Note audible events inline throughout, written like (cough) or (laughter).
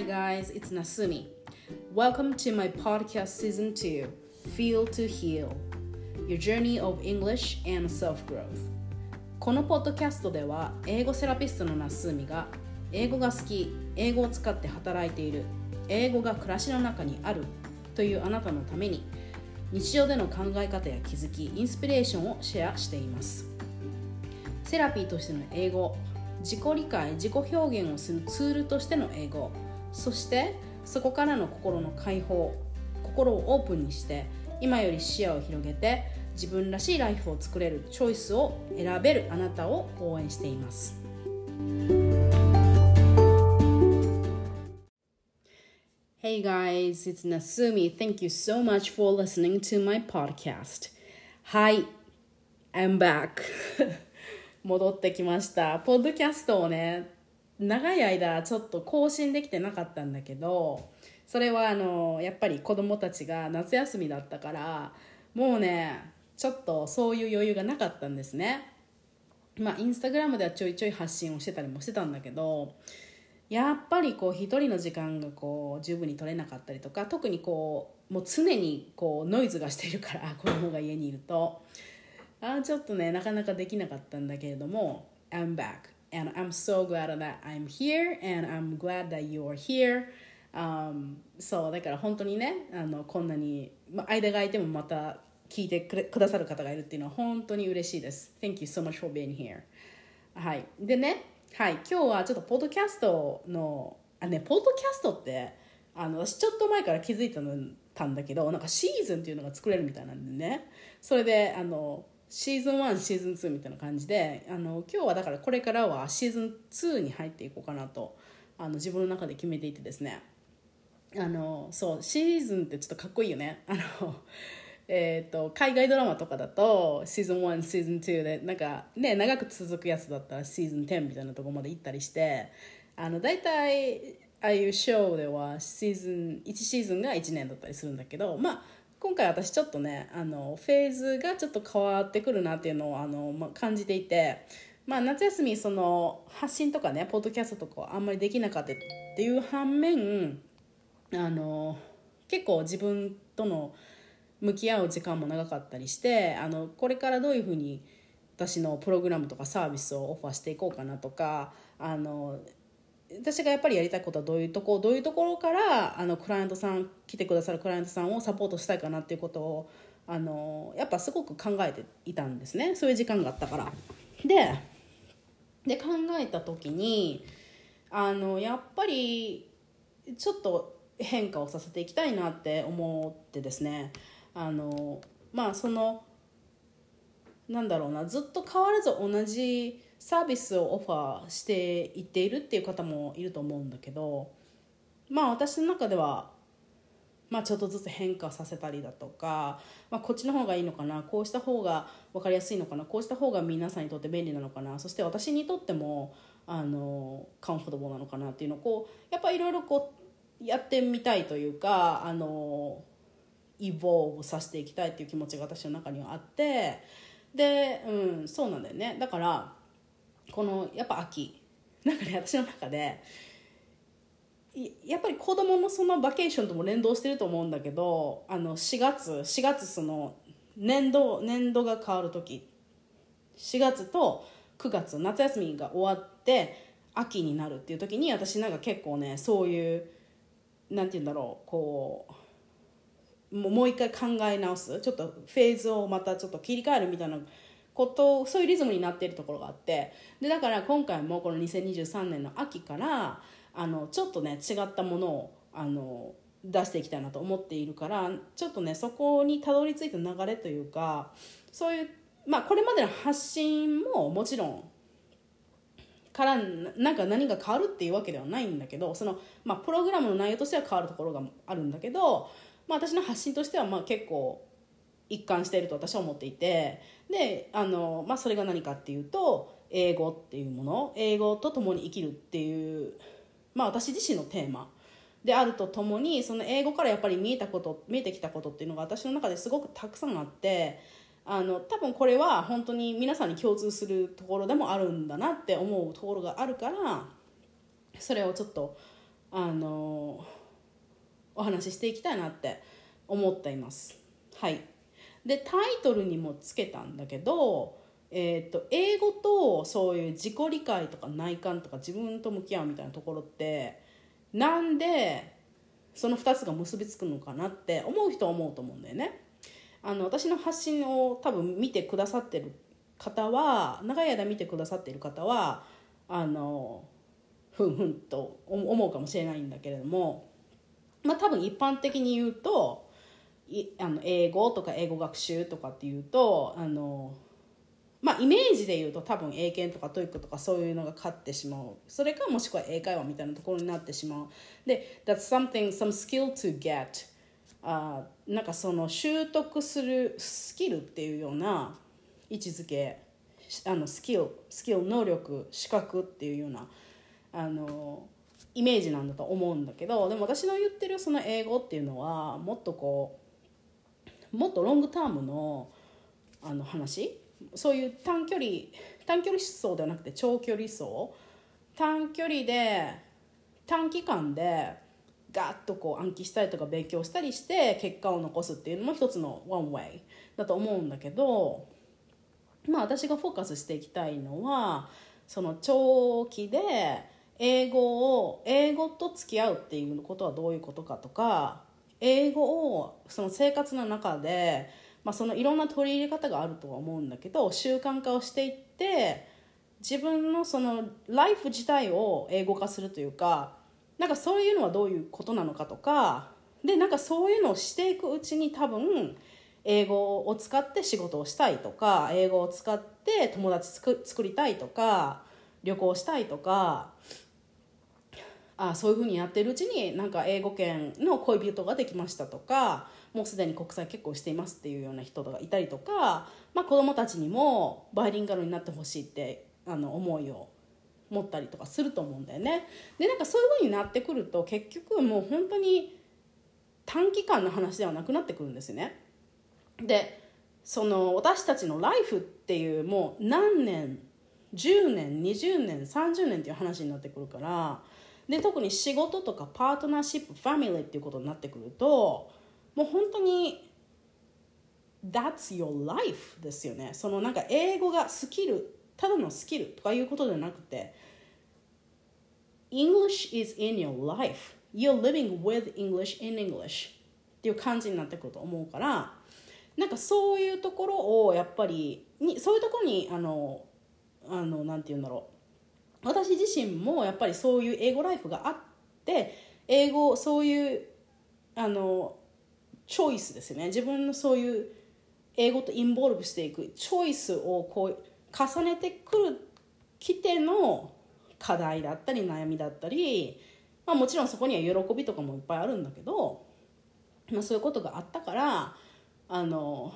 Hi guys, it's Nasumi. Welcome to my podcast season 2, Feel to Heal Your Journey of English and Self-Growth. このポッドキャストでは英語セラピストのナスミが英語が好き、英語を使って働いている、英語が暮らしの中にあるというあなたのために日常での考え方や気づき、インスピレーションをシェアしています。セラピーとしての英語自己理解自己表現をするツールとしての英語そしてそこからの心の解放心をオープンにして今より視野を広げて自分らしいライフを作れるチョイスを選べるあなたを応援しています Hey guys, it's Nasumi. Thank you so much for listening to my podcast. Hi, I'm back. (laughs) 戻ってきましたポッドキャストをね長い間ちょっと更新できてなかったんだけどそれはあのやっぱり子供たちが夏休みだったからもうねちょっとそういう余裕がなかったんですね。まあインスタグラムではちょいちょい発信をしてたりもしてたんだけどやっぱりこう一人の時間がこう十分に取れなかったりとか特にこうもう常にこうノイズがしてるから (laughs) 子供が家にいると。あちょっとねなかなかできなかったんだけれども I'm back. And I'm so glad that I'm here and I'm glad that you're here、um, そうだから本当にねあのこんなに、ま、間が空いてもまた聞いてくれくださる方がいるっていうのは本当に嬉しいです。Thank you so much for being here. はい。でねはい。今日はちょっとポッドキャストのあねポッドキャストってあの私ちょっと前から気づいたのたんだけどなんかシーズンっていうのが作れるみたいなんでね。それであのシーズン1シーズン2みたいな感じであの今日はだからこれからはシーズン2に入っていこうかなとあの自分の中で決めていてですね。あのそうシーズンってちょっとかっこいいよね。あの (laughs) えーと、海外ドラマとかだとシーズン1シーズン2でなんかね長く続くやつだったらシーズン10みたいなとこまで行ったりしてあの大体ああいうショーではシーズン1シーズンが1年だったりするんだけどまあ今回私ちょっとねあのフェーズがちょっと変わってくるなっていうのをあの、まあ、感じていて、まあ、夏休みその発信とかねポッドキャストとかあんまりできなかったっていう反面あの結構自分との向き合う時間も長かったりしてあのこれからどういうふうに私のプログラムとかサービスをオファーしていこうかなとかあの私がやっぱりやりたいことはどういうとこどういうところからあのクライアントさん来てくださるクライアントさんをサポートしたいかなっていうことをあのやっぱすごく考えていたんですねそういう時間があったから。でで考えた時にあのやっぱりちょっと変化をさせていきたいなって思ってですねあのまあそのなんだろうなずっと変わらず同じサービスをオファーしていっているっていう方もいると思うんだけどまあ私の中では、まあ、ちょっとずつ変化させたりだとか、まあ、こっちの方がいいのかなこうした方が分かりやすいのかなこうした方が皆さんにとって便利なのかなそして私にとってもあのカンフォトボーなのかなっていうのをこうやっぱいろいろこうやってみたいというかあのイボーブさせていきたいっていう気持ちが私の中にはあってで、うん、そうなんだよね。だからこのやっぱ秋。なんかね私の中でやっぱり子供のそのバケーションとも連動してると思うんだけどあの4月4月その年度年度が変わる時。4月と9月夏休みが終わって秋になるっていう時に私なんか結構ねそういうなんて言うんだろうこうもう一回考え直す。ちょっとフェーズをまたちょっと切り替えるみたいなことそういうリズムになっているところがあってでだから今回もこの2023年の秋からあのちょっとね違ったものをあの出していきたいなと思っているからちょっとねそこにたどり着いた流れというかそういうまあこれまでの発信ももちろんからなんか何が変わるっていうわけではないんだけどその、まあ、プログラムの内容としては変わるところがあるんだけど、まあ、私の発信としてはまあ結構一貫していると私は思っていて。であの、まあ、それが何かっていうと英語っていうもの。英語と共に生きるっていう、まあ、私自身のテーマ。であるとともにその英語からやっぱり見えたこと見えてきたことっていうのが私の中ですごくたくさんあって。あの多分これは本当に皆さんに共通するところでもあるんだなって思うところがあるからそれをちょっとあのお話ししていきたいなって思っています。はい。でタイトルにもつけたんだけどえーと、英語とそういう自己理解とか内観とか自分と向き合うみたいなところってなんでその2つが結びつくのかなって思う人は思うと思うんだよね。あの私の発信を多分見てくださってる方は長い間見てくださっている方はあのふんふんと思うかもしれないんだけれども、まあ、多分一般的に言うとあの英語とか英語学習とかっていうとあのまあ、イメージで言うと多分英検とか TOEIC とかそういうのが勝ってしまう。それかもしくは英会話みたいなところになってしまう。で that's something some skill to get. あなんかその習得するスキルっていうような位置づけあのスキルスキル能力資格っていうようなあのイメージなんだと思うんだけどでも私の言ってるその英語っていうのはもっとこうもっとロングタームのあの話？そういう短距離短距離走ではなくて長距離走。短距離で短期間でガッとこう暗記したりとか勉強したりして結果を残すっていうのも一つのワンウェイだと思うんだけどまあ私がフォーカスしていきたいのはその長期で英語を英語と付き合うっていうことはどういうことかとか英語をその生活の中でまあ、そのいろんな取り入れ方があるとは思うんだけど習慣化をしていって自分のそのライフ自体を英語化するというかなんかそういうのはどういうことなのかとかでなんかそういうのをしていくうちに多分英語を使って仕事をしたいとか英語を使って友達作作りたいとか旅行したいとかあそういうふうにやってるうちになんか英語圏の恋人ができましたとかもうすでに国際結婚していますっていうような人がいたりとか、まあ、子どもたちにもバイリンガルになってほしいってあの思いを持ったりとかすると思うんだよね。でなんかそういうふうになってくると結局もう本当に短期間の話ではなくなってくるんですよね。でその私たちのライフっていうもう何年10年20年30年っていう話になってくるからで特に仕事とかパートナーシップファミリーっていうことになってくるともう本当に That's your life ですよね。そのなんか英語がスキルただのスキルとかいうことじゃなくて English is in your life. You're living with English in English っていう感じになってくると思うからなんかそういうところをやっぱりにそういうところにあのあのなんて言うんだろう。私自身もやっぱりそういう英語ライフがあって英語そういうあのチョイスですね。自分のそういう英語とインボルブしていくチョイスをこう重ねてくるきての課題だったり悩みだったり、まあ、もちろんそこには喜びとかもいっぱいあるんだけど、まあ、そういうことがあったからあの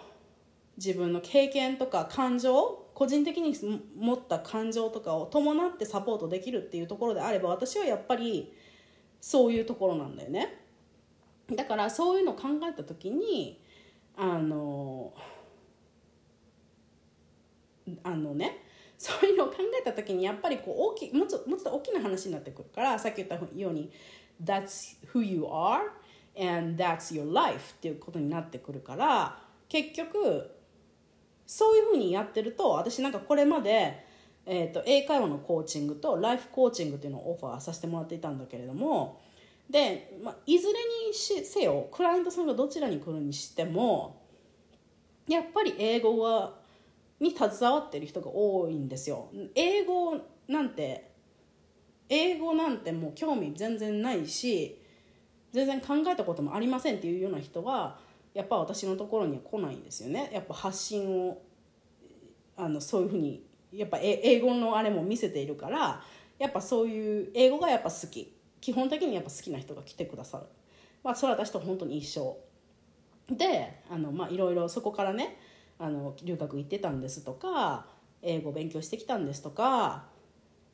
自分の経験とか感情個人的に持った感情とかを伴ってサポートできるっていうところであれば私はやっぱりそういうところなんだよね。だからそういうのを考えた時にあのあのねそういうのを考えた時にやっぱりこう大きもうちょもうちょっと大きな話になってくるからさっき言ったように「That's who you are and that's your life」っていうことになってくるから結局そういうふうにやってると私なんかこれまで、えーと、英会話のコーチングとライフコーチングっていうのをオファーさせてもらっていたんだけれどもで、まあ、いずれにせよクライアントさんがどちらに来るにしてもやっぱり英語はに携わってる人が多いんですよ。英語なんて英語なんてもう興味全然ないし全然考えたこともありませんっていうような人はやっぱ私のところには来ないんですよね。やっぱ発信をあのそういうふうにやっぱ英語のあれも見せているからやっぱそういう英語がやっぱ好き。基本的にやっぱ好きな人が来てくださる、まあ、それは私と本当に一緒。であの、まあ、いろいろそこからねあの留学行ってたんですとか英語勉強してきたんですとか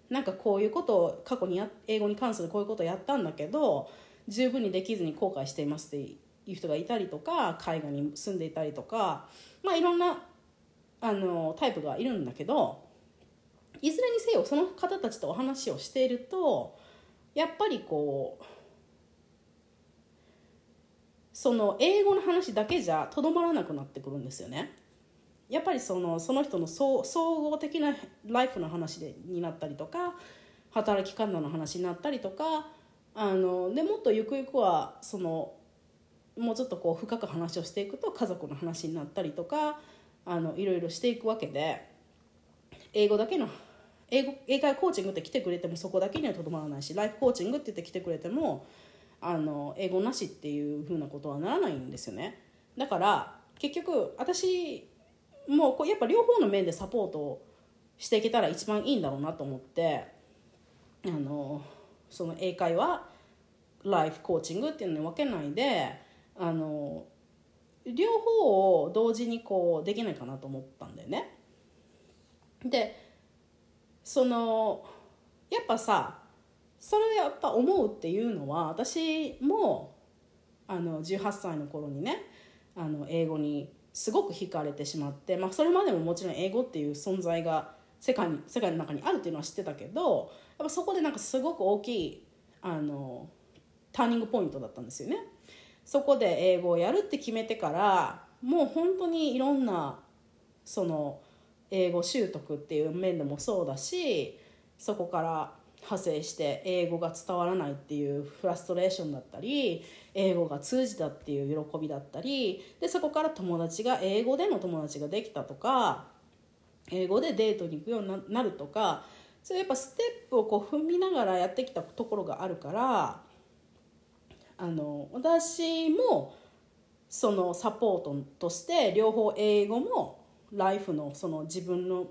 なんかこういうことを過去にや英語に関するこういうことをやったんだけど十分にできずに後悔していますっていう人がいたりとか海外に住んでいたりとか、まあ、いろんなあのタイプがいるんだけどいずれにせよその方たちとお話をしているとやっぱりこうその英語の話だけじゃとどまらなくなってくるんですよね。やっぱりそのその人の総総合的なライフの話でになったりとか働き方の話になったりとかあのでもっとゆくゆくはそのもうちょっとこう深く話をしていくと家族の話になったりとかあのいろいろしていくわけで英語だけの英語英会コーチングって来てくれてもそこだけにはとどまらないしライフコーチングって言って来てくれてもあの英語なしっていうふうなことはならないんですよね。だから結局私もうこうやっぱ両方の面でサポートしていけたら一番いいんだろうなと思ってあのその英会話ライフコーチングっていうのに分けないであの両方を同時にこうできないかなと思ったんだよね。でそのやっぱさそれやっぱ思うっていうのは私もあの18歳の頃にねあの英語にすごく惹かれてしまって、まあ、それまでももちろん英語っていう存在が世界に世界の中にあるっていうのは知ってたけどやっぱそこでなんかすごく大きいあのターニングポイントだったんですよね。そこで英語をやるって決めてからもう本当にいろんなその英語習得っていう面でもそうだしそこから派生して英語が伝わらないっていうフラストレーションだったり英語が通じたっていう喜びだったりでそこから友達が英語での友達ができたとか英語でデートに行くようになるとかそういうやっぱステップをこう踏みながらやってきたところがあるからあの私もそのサポートとして両方英語もライフのその自分の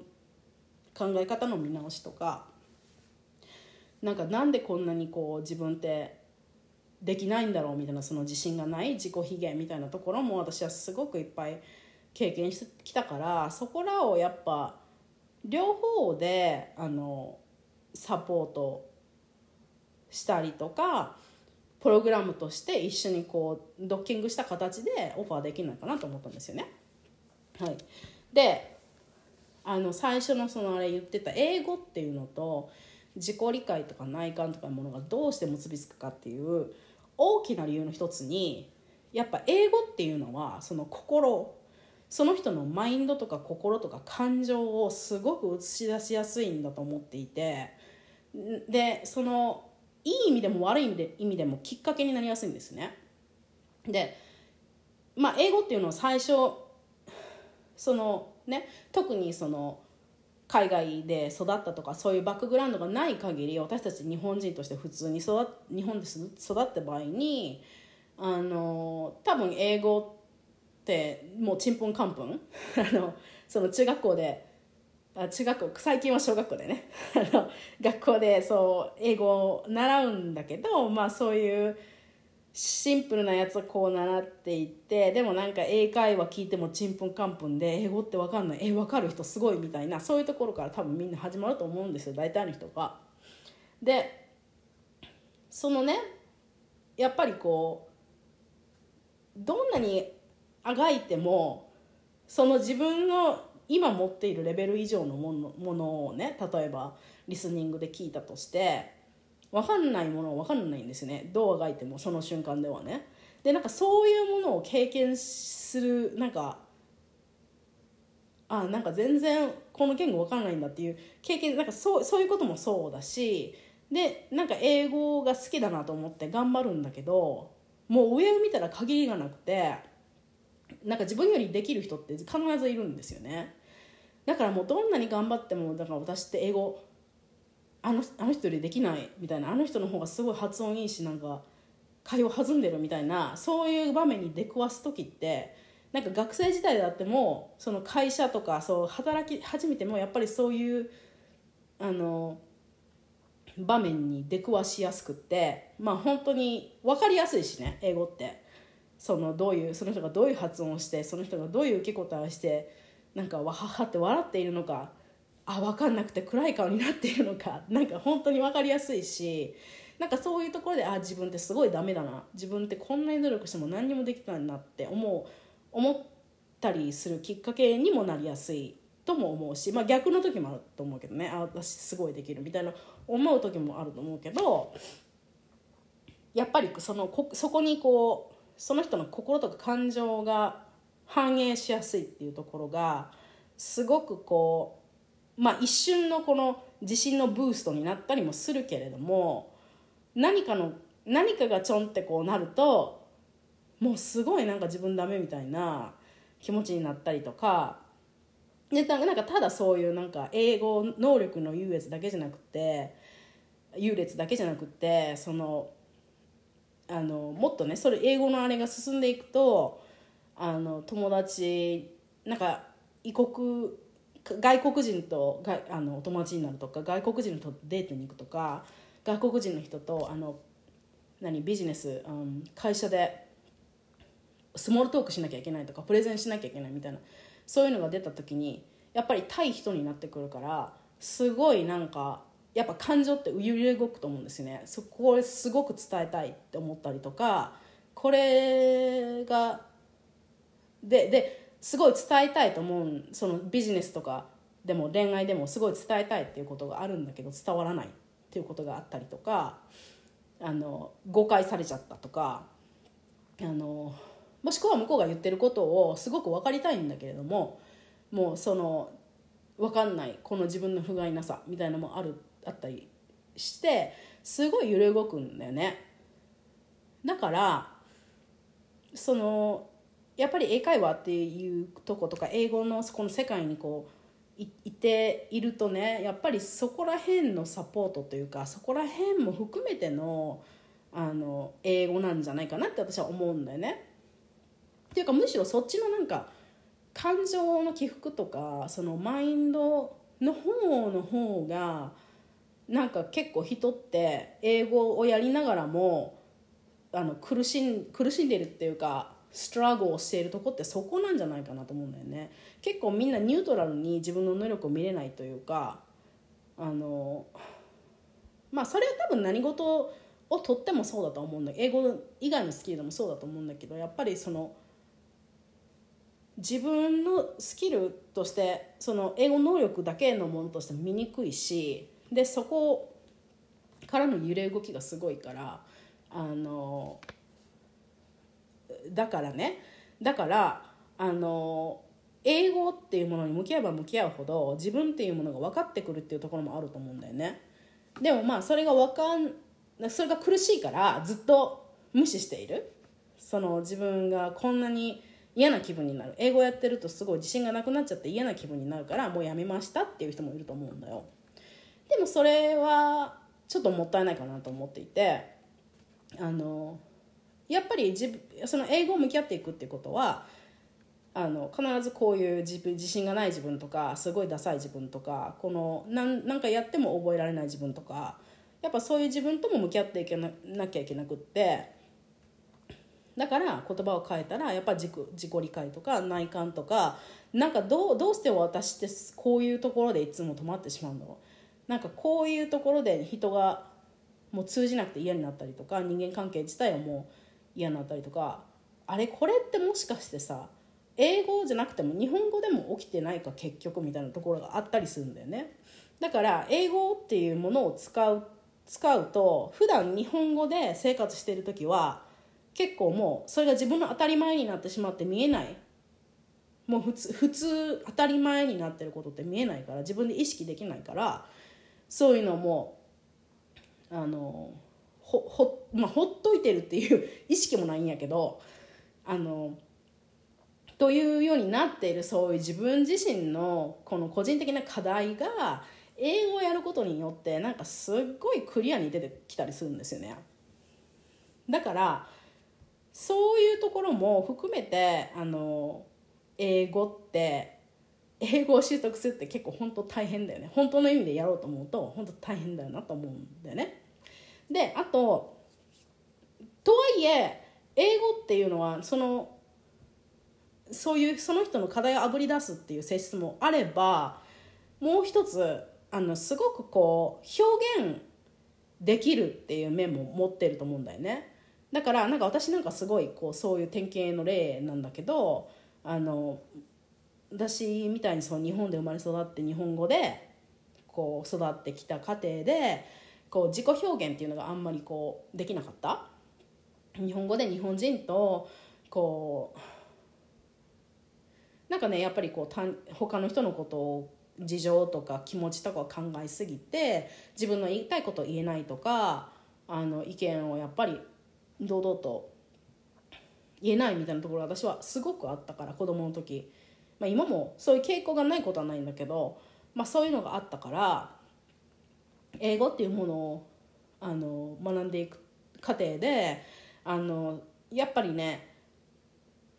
考え方の見直しとかなんかなんでこんなにこう自分ってできないんだろうみたいなその自信がない自己卑下みたいなところも私はすごくいっぱい経験してきたからそこらをやっぱ両方であのサポートしたりとかプログラムとして一緒にこうドッキングした形でオファーできないかなと思ったんですよね。はい、であの最初のそのあれ言ってた英語っていうのと自己理解とか内観とかいうものがどうして結びつくかっていう大きな理由の一つにやっぱ英語っていうのはその心その人のマインドとか心とか感情をすごく映し出しやすいんだと思っていてでそのいい意味でも悪い意味で意味でもきっかけになりやすいんですね。でまあ英語っていうのは最初そのね特にその海外で育ったとかそういうバックグラウンドがない限り私たち日本人として普通に育日本で育った場合にあの多分英語ってもうちんぷんかんぷん (laughs) あのその中学校で中学校最近は小学校でね (laughs) 学校でそう英語を習うんだけどまあそういうシンプルなやつをこう習っていってでもなんか英会話聞いてもちんぷんかんぷんで英語って分かんないえ分かる人すごいみたいなそういうところから多分みんな始まると思うんですよ大体の人が。でそのねやっぱりこうどんなにあがいてもその自分の今持っているレベル以上のものものをね例えばリスニングで聞いたとして分かんないものは分かんないんですよね。どうあがいてもその瞬間ではね。でなんかそういうものを経験するなんかあなんか全然この言語分かんないんだっていう経験なんかそうそういうこともそうだしでなんか英語が好きだなと思って頑張るんだけどもう上を見たら限りがなくてなんか自分よりできる人って必ずいるんですよね。だからもうどんなに頑張ってもだから私って英語あのあの人よりできないみたいなあの人の方がすごい発音いいしなんか会話弾んでるみたいなそういう場面に出くわす時ってなんか学生時代であってもその会社とかそう働き始めてもやっぱりそういうあの場面に出くわしやすくってまあ本当に分かりやすいしね英語って。そのどういうその人がどういう発音をしてその人がどういう受け答えをしてなんかわははって笑っているのかあ分かんなくて暗い顔になっているのかなんか本当に分かりやすいしなんかそういうところであ自分ってすごいダメだな自分ってこんなに努力しても何にもできないなって思う思ったりするきっかけにもなりやすいとも思うし、まあ、逆の時もあると思うけどねあ私すごいできるみたいな思う時もあると思うけどやっぱりそのこそこにこうその人の心とか感情が反映しやすいっていうところがすごくこうまあ一瞬のこの自信のブーストになったりもするけれども何かの何かがちょんってこうなるともうすごいなんか自分ダメみたいな気持ちになったりとかでなんかただそういうなんか英語能力の優越だけじゃなくて優劣だけじゃなくてそのあのもっとねそれ英語のあれが進んでいくとあの友達なんか異国外国人とがあのお友達になるとか外国人とデートに行くとか外国人の人とあの何ビジネス、うん、会社でスモールトークしなきゃいけないとかプレゼンしなきゃいけないみたいなそういうのが出た時にやっぱり対人になってくるからすごいなんかやっぱ感情って揺れ動くと思うんですね。そこをすごく伝えたいって思ったりとかこれがでですごい伝えたいと思うそのビジネスとかでも恋愛でもすごい伝えたいっていうことがあるんだけど伝わらないっていうことがあったりとかあの誤解されちゃったとかあのもしくは向こうが言ってることをすごく分かりたいんだけれどももうその分かんないこの自分の不甲斐なさみたいなのもあるあったりしてすごい揺れ動くんだよねだからそのやっぱり英会話っていうとことか英語のこの世界にこういているとねやっぱりそこら辺のサポートというかそこら辺も含めてのあの英語なんじゃないかなって私は思うんだよね。っていうかむしろそっちのなんか感情の起伏とかそのマインドの方の方がなんか結構人って英語をやりながらもあの苦しん苦しんでるっていうかストラゴをしているとこってそこなんじゃないかなと思うんだよね。結構みんなニュートラルに自分の能力を見れないというかあのまあそれは多分何事をとってもそうだと思うんだ。英語以外のスキルでもそうだと思うんだけどやっぱりその自分のスキルとしてその英語能力だけのものとして見にくいしでそこからの揺れ動きがすごいからあのだからねだからあの英語っていうものに向き合えば向き合うほど自分っていうものが分かってくるっていうところもあると思うんだよね。でもまあそれが分かんそれが苦しいからずっと無視している。その自分がこんなに嫌な気分になる。英語やってるとすごい自信がなくなっちゃって嫌な気分になるからもうやめましたっていう人もいると思うんだよ。でもそれはちょっともったいないかなと思っていてあのやっぱり自その英語を向き合っていくっていうことはあの必ずこういう自分自信がない自分とかすごいダサい自分とかこのなんなんかやっても覚えられない自分とかやっぱそういう自分とも向き合っていけななきゃいけなくってだから言葉を変えたらやっぱ自己自己理解とか内観とかなんかどうどうして私ってこういうところでいつも止まってしまうんだろう。なんかこういうところで人がもう通じなくて嫌になったりとか人間関係自体はもう嫌になったりとかあれこれってもしかしてさ英語じゃなくても日本語でも起きてないか結局みたいなところがあったりするんだよね。だから英語っていうものを使う使うと普段日本語で生活してる時は結構もうそれが自分の当たり前になってしまって見えない。もう普通普通当たり前になってることって見えないから自分で意識できないからそういうのもあのほほ,、まあ、ほっといてるっていう意識もないんやけどあのというようになっているそういう自分自身のこの個人的な課題が英語をやることによってなんかすっごいクリアに出てきたりするんですよね。だからそういうところも含めてあの英語って英語を習得するって結構本当大変だよね。本当の意味でやろうと思うと本当大変だよなと思うんだよね。であととはいえ英語っていうのはそのそういうその人の課題をあぶり出すっていう性質もあればもう一つあのすごくこう表現できるっていう面も持ってると思うんだよね。だからなんか私なんかすごいこうそういう典型の例なんだけどあの私みたいにその日本で生まれ育って日本語でこう育ってきた過程でこう自己表現っていうのがあんまりこうできなかった。日本語で日本人とこうなんかねやっぱりこうた他の人のことを事情とか気持ちとかを考えすぎて自分の言いたいことを言えないとかあの意見をやっぱり堂々と言えないみたいなところ私はすごくあったから子供の時、まあ、今もそういう傾向がないことはないんだけど、まあ、そういうのがあったから英語っていうものをあの学んでいく過程であのやっぱりね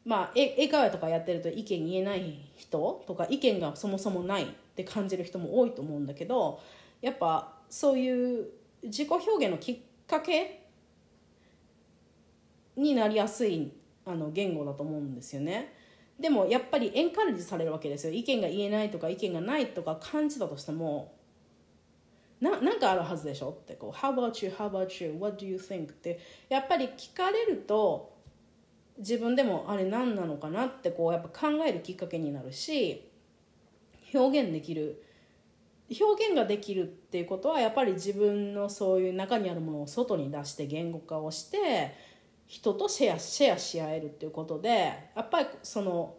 まあ英会話とかやってると意見言えない人とか意見がそもそもないって感じる人も多いと思うんだけどやっぱそういう自己表現のきっかけになりやすいあの言語だと思うんですよね。でもやっぱりエンカレッジされるわけですよ意見が言えないとか意見がないとか感じたとしてもななんかあるはずでしょ？ってこう「How about you? How about you? What do you think?」ってやっぱり聞かれると自分でもあれ何なのかなってこうやっぱ考えるきっかけになるし表現できる表現ができるっていうことはやっぱり自分のそういう中にあるものを外に出して言語化をして人とシェアシェアし合えるっていうことでやっぱりその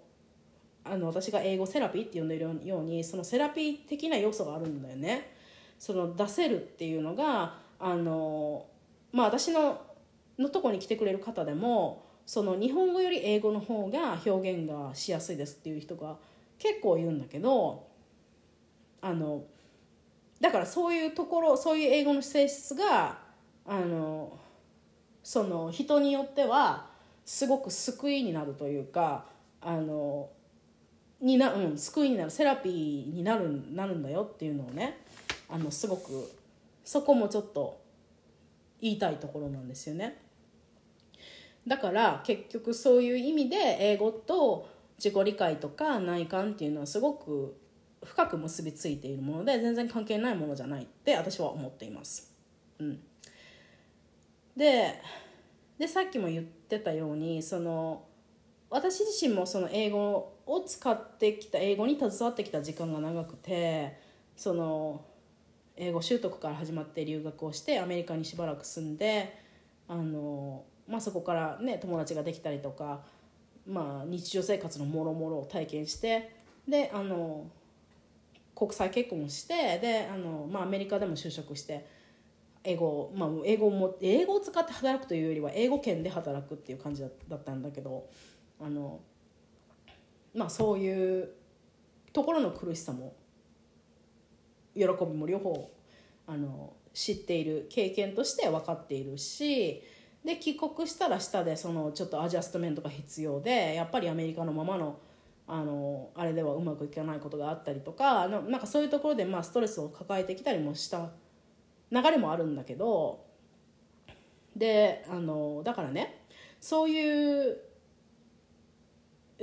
あの私が英語セラピーって呼んでるようにそのセラピー的な要素があるんだよね。その出せるっていうのがあのまあ私ののとこに来てくれる方でもその日本語より英語の方が表現がしやすいですっていう人が結構いるんだけどあのだからそういうところそういう英語の性質があのその人によってはすごく救いになるというかあのにな、うん、救いになるセラピーになるなるんだよっていうのをねあのすごくそこもちょっと言いたいところなんですよね。だから結局そういう意味で英語と自己理解とか内観っていうのはすごく深く結びついているもので全然関係ないものじゃないって私は思っています。うん、ででさっきも言ってたようにその私自身もその英語を使ってきた英語に携わってきた時間が長くてその英語習得から始まって留学をしてアメリカにしばらく住んであの、まあ、そこからね友達ができたりとか、まあ、日常生活のもろもろを体験してであの国際結婚してであの、まあ、アメリカでも就職して英語,、まあ、英語も英語を使って働くというよりは英語圏で働くっていう感じだったんだけどあの、まあ、そういうところの苦しさも喜びも両方あの知っている経験として分かっているしで帰国したら下でそのちょっとアジャストメントが必要でやっぱりアメリカのままのあのあれではうまくいかないことがあったりとかなんかそういうところでまあストレスを抱えてきたりもした流れもあるんだけどであのだからねそういう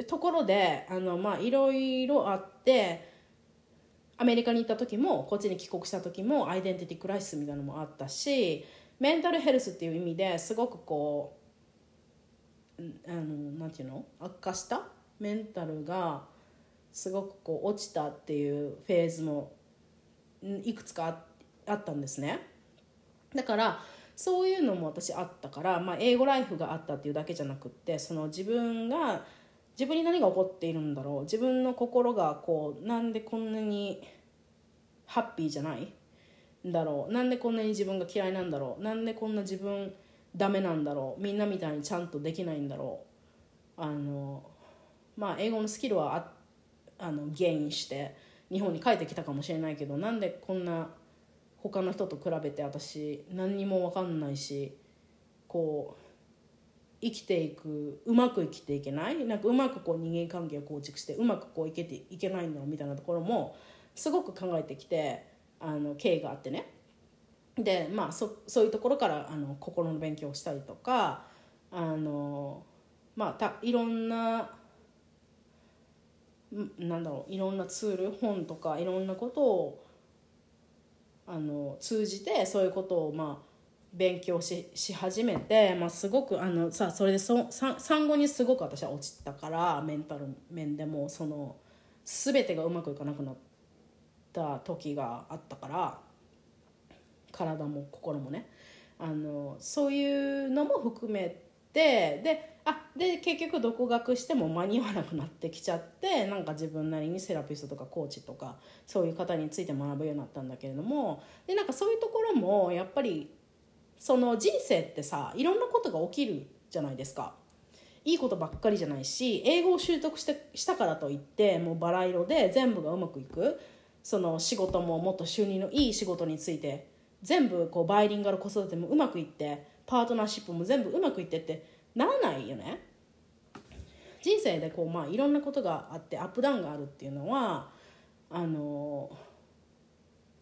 ところであのまあいろいろあってアメリカに行った時もこっちに帰国した時もアイデンティティクライシスみたいなのもあったしメンタルヘルスっていう意味ですごくこうあのなんていうの？悪化した？メンタルがすごくこう落ちたっていうフェーズもいくつかあってあったんですね。だからそういうのも私あったから、まあ、英語ライフがあったっていうだけじゃなくってその自分が自分に何が起こっているんだろう自分の心がこうなんでこんなにハッピーじゃないんだろうなんでこんなに自分が嫌いなんだろうなんでこんな自分ダメなんだろうみんなみたいにちゃんとできないんだろうあのまあ英語のスキルはああのゲインして日本に帰ってきたかもしれないけどなんでこんな他の人と比べて私何にも分かんないしこう生きていくうまく生きていけないなんかうまくこう人間関係を構築してうまくこういけていけないんだろうみたいなところもすごく考えてきてあの経緯があってね。でまあそそういうところからあの心の勉強をしたりとかあのまあたいろんななんだろういろんなツール本とかいろんなことをあの通じてそういうことをまあ勉強しし始めて、まあ、すごくあのさそれでそ産後にすごく私は落ちたからメンタル面でもその全てがうまくいかなくなった時があったから体も心もね。あのそういうのも含めってであで結局独学しても間に合わなくなってきちゃってなんか自分なりにセラピストとかコーチとかそういう方について学ぶようになったんだけれどもでなんかそういうところもやっぱりその人生ってさいろんなことが起きるじゃないですか。いいことばっかりじゃないし英語を習得してしたからといってもうバラ色で全部がうまくいくその仕事ももっと収入のいい仕事について全部こうバイリンガル子育てもうまくいってパートナーシップも全部うまくいってってならないよね。人生でこう、まあ、いろんなことがあってアップダウンがあるっていうのはあの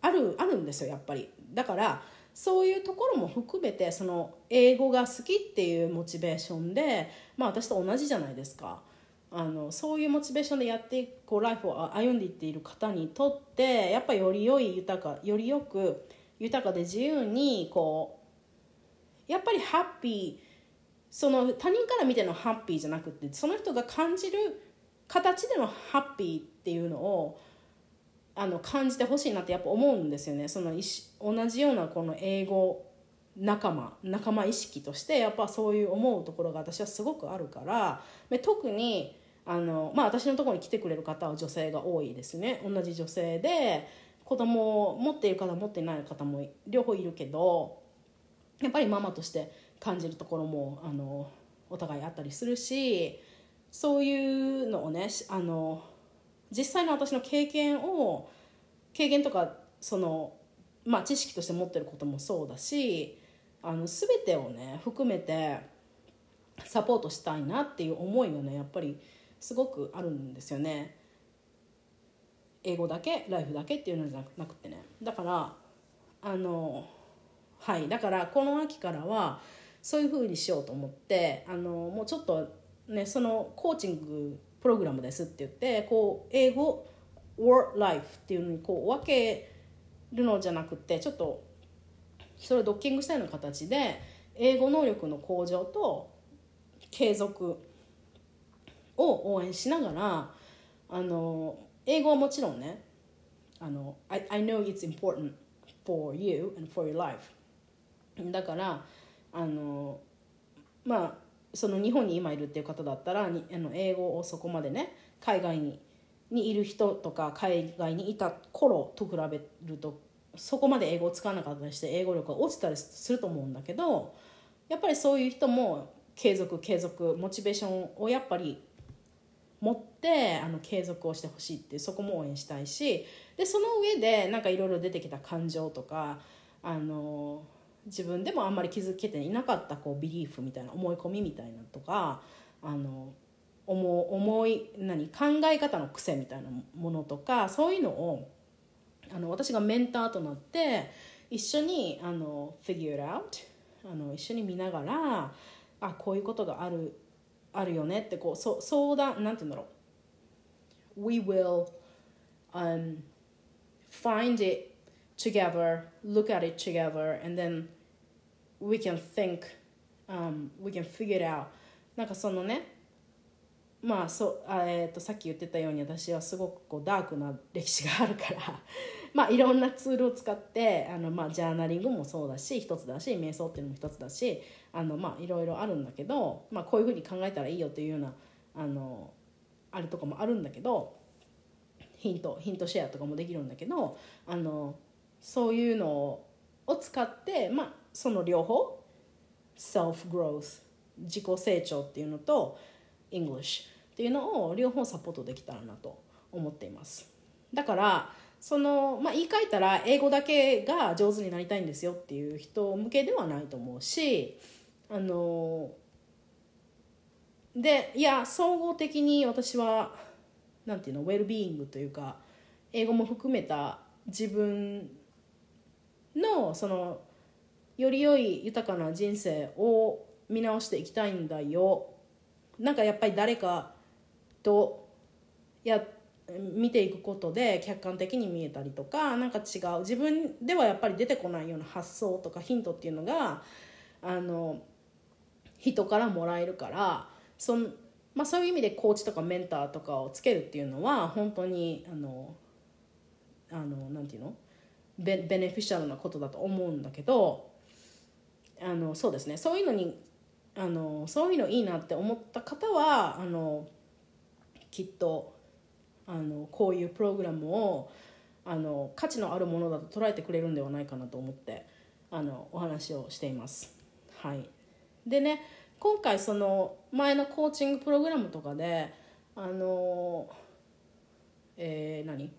あるあるんですよやっぱり。だからそういうところも含めてその英語が好きっていうモチベーションで、まあ、私と同じじゃないですか。あのそういうモチベーションでやってこうライフを歩んでいっている方にとってやっぱより良い豊かよりよく豊かで自由にこうやっぱりハッピーその他人から見てのハッピーじゃなくてその人が感じる形でのハッピーっていうのをあの感じてほしいなってやっぱ思うんですよね。その同じようなこの英語仲間仲間意識としてやっぱそういう思うところが私はすごくあるから特にあの、まあ、私のところに来てくれる方は女性が多いですね。同じ女性で子供を持っている方持っていない方も両方いるけどやっぱりママとして感じるところもあのお互いあったりするしそういうのをねあの実際の私の経験を経験とかその、まあ、知識として持ってることもそうだしあの全てをね含めてサポートしたいなっていう思いがねやっぱりすごくあるんですよね。英語だけライフだけっていうのじゃなくてねだからあのはいだからこの秋からはそういうふうにしようと思ってあのもうちょっとねそのコーチングプログラムですって言ってこう英語 Work Life っていうのにこう分けるのじゃなくてちょっとそれをドッキングしたような形で英語能力の向上と継続を応援しながらあの英語はもちろんねあの I, I know it's important for you and for your life. だからあのまあその日本に今いるっていう方だったらあの英語をそこまでね海外ににいる人とか海外にいた頃と比べるとそこまで英語を使わなかったりして英語力が落ちたりすると思うんだけどやっぱりそういう人も継続継続モチベーションをやっぱり持ってあの継続をしてほしいってそこも応援したいしでその上でなんかいろいろ出てきた感情とかあの自分でもあんまり気づけていなかったこうビリーフみたいな思い込みみたいなとかあの思思い何考え方の癖みたいなものとかそういうのをあの私がメンターとなって一緒にあの figure out あの一緒に見ながらあこういうことがあるあるよねってこうそ相談なんて言うんだろう。We will、um, find it together look at it together and then we can think、um, we can figure out. なんかそのねまあそう、えー、とさっき言ってたように私はすごくこうダークな歴史があるから (laughs) まあいろんなツールを使ってあの、まあ、ジャーナリングもそうだし一つだし瞑想っていうのも一つだしあの、まあ、いろいろあるんだけど、まあ、こういうふうに考えたらいいよっていうようなあのあれとかもあるんだけどヒントヒントシェアとかもできるんだけどあのそういうのを使って、まあ、その両方？self growth 自己成長っていうのと English っていうのを両方サポートできたらなと思っています。だからその、まあ、言い換えたら英語だけが上手になりたいんですよっていう人向けではないと思うしあのでいや総合的に私はなんていうのウェルビーイングというか英語も含めた自分のそのより良い豊かな人生を見直していきたいんだよ。なんかやっぱり誰かとや見ていくことで客観的に見えたりとか何か違う。自分ではやっぱり出てこないような発想とかヒントっていうのがあの人からもらえるからその、まあ、そういう意味でコーチとかメンターとかをつけるっていうのは本当にあのあのなんていうの？ベベネフィシャルなことだと思うんだけどあのそうですね。そういうのにあのそういうのいいなって思った方はあのきっとあのこういうプログラムをあの価値のあるものだと捉えてくれるんではないかなと思ってあのお話をしています。はい、でね今回その前のコーチングプログラムとかであのえー、何？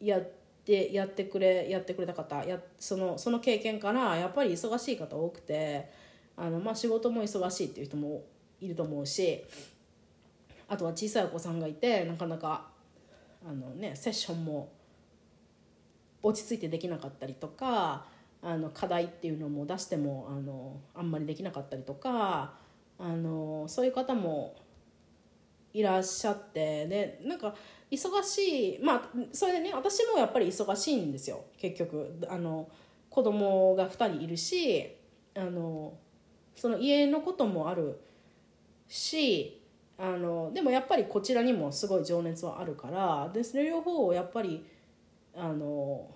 やってやってくれやってくれた方やそのその経験からやっぱり忙しい方多くてあの、まあ、仕事も忙しいっていう人もいると思うしあとは小さいお子さんがいてなかなかあの、ね、セッションも落ち着いてできなかったりとかあの課題っていうのも出してもあのあんまりできなかったりとかあのそういう方もいらっしゃってでなんか忙しいまあそれでね私もやっぱり忙しいんですよ結局。あの子供が2人いるしあのその家のこともあるしあのでもやっぱりこちらにもすごい情熱はあるからでそれ両方をやっぱりあの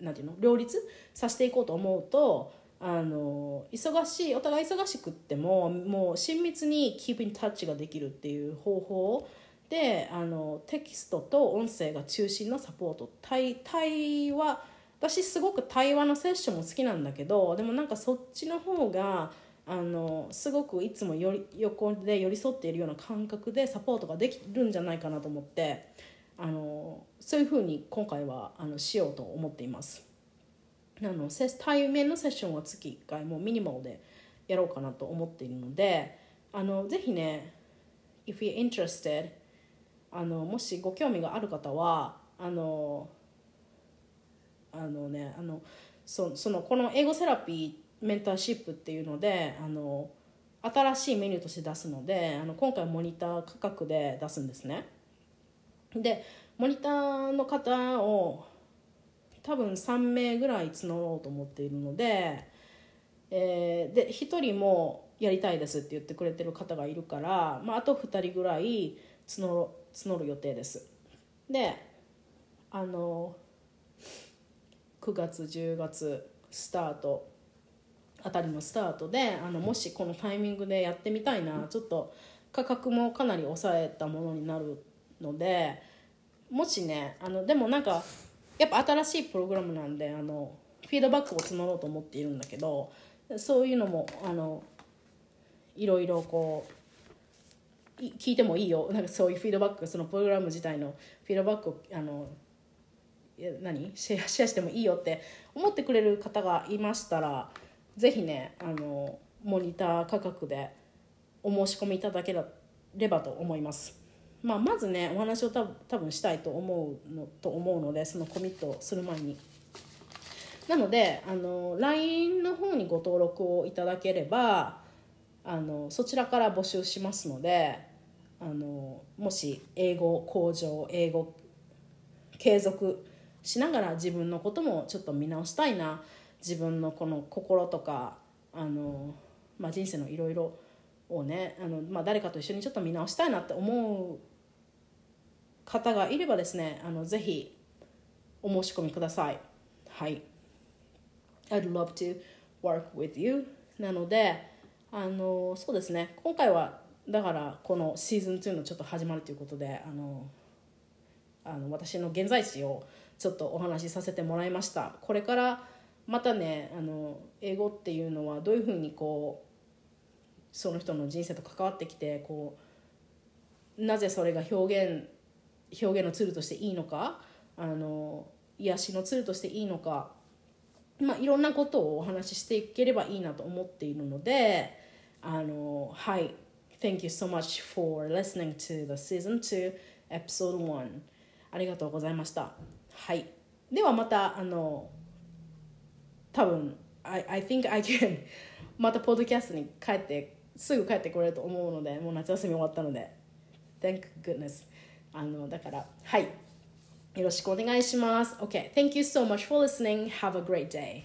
なんていうの両立させていこうと思うとあの忙しいお互い忙しくってももう親密にキープインタッチができるっていう方法であのテキストと音声が中心のサポート対対話私すごく対話のセッションも好きなんだけどでもなんかそっちの方があのすごくいつもより横で寄り添っているような感覚でサポートができるんじゃないかなと思ってあのそういうふうに今回はあのしようと思っています。あの対面のセッションは月1回もうミニマルでやろうかなと思っているのであのぜひね if you're interested あのもしご興味がある方はあのあのねあのそそのこの英語セラピーメンターシップっていうのであの新しいメニューとして出すのであの今回モニター価格で出すんですね。でモニターの方を多分3名ぐらい募ろうと思っているので,、えー、で1人もやりたいですって言ってくれてる方がいるから、まあ、あと2人ぐらい募募る予定です。であの9月10月スタートあたりのスタートであのもしこのタイミングでやってみたいなちょっと価格もかなり抑えたものになるのでもしねあのでもなんかやっぱ新しいプログラムなんであのフィードバックを募ろうと思っているんだけどそういうのもあのいろいろこう聞いてもいいよなんかそういうフィードバックそのプログラム自体のフィードバックをあの何？シェアシェアしてもいいよって思ってくれる方がいましたら是非ねあのモニター価格でお申し込みいただければと思います。まあ、まずねお話を多分したいと思うのと思うのでそのコミットする前に。なのであの LINE の方にご登録をいただければあのそちらから募集しますのであのもし英語向上英語継続しながら自分のこともちょっと見直したいな自分のこの心とかあの、まあ、人生のいろいろをねあの、まあ、誰かと一緒にちょっと見直したいなって思う方がいればですねあのぜひお申し込みください。はい。I'd love to work with you. なのであのそうですね。今回はだからこのシーズン2のちょっと始まるということであのあの私の現在地をちょっとお話しさせてもらいました。これからまたねあの英語っていうのはどういうふうにこうその人の人生と関わってきてこうなぜそれが表現表現のツールとしていいのかあの癒しのツールとしていいのか、まあ、いろんなことをお話ししていければいいなと思っているのであのはい。Thank you so much for listening to the season 2 episode 1ありがとうございました。はい。ではまたあの多分 I, I think I can (laughs) またポッドキャストに帰ってすぐ帰ってこれると思うのでもう夏休み終わったので Thank goodness あのだからはいよろしくお願いします OK thank you so much for listening have a great day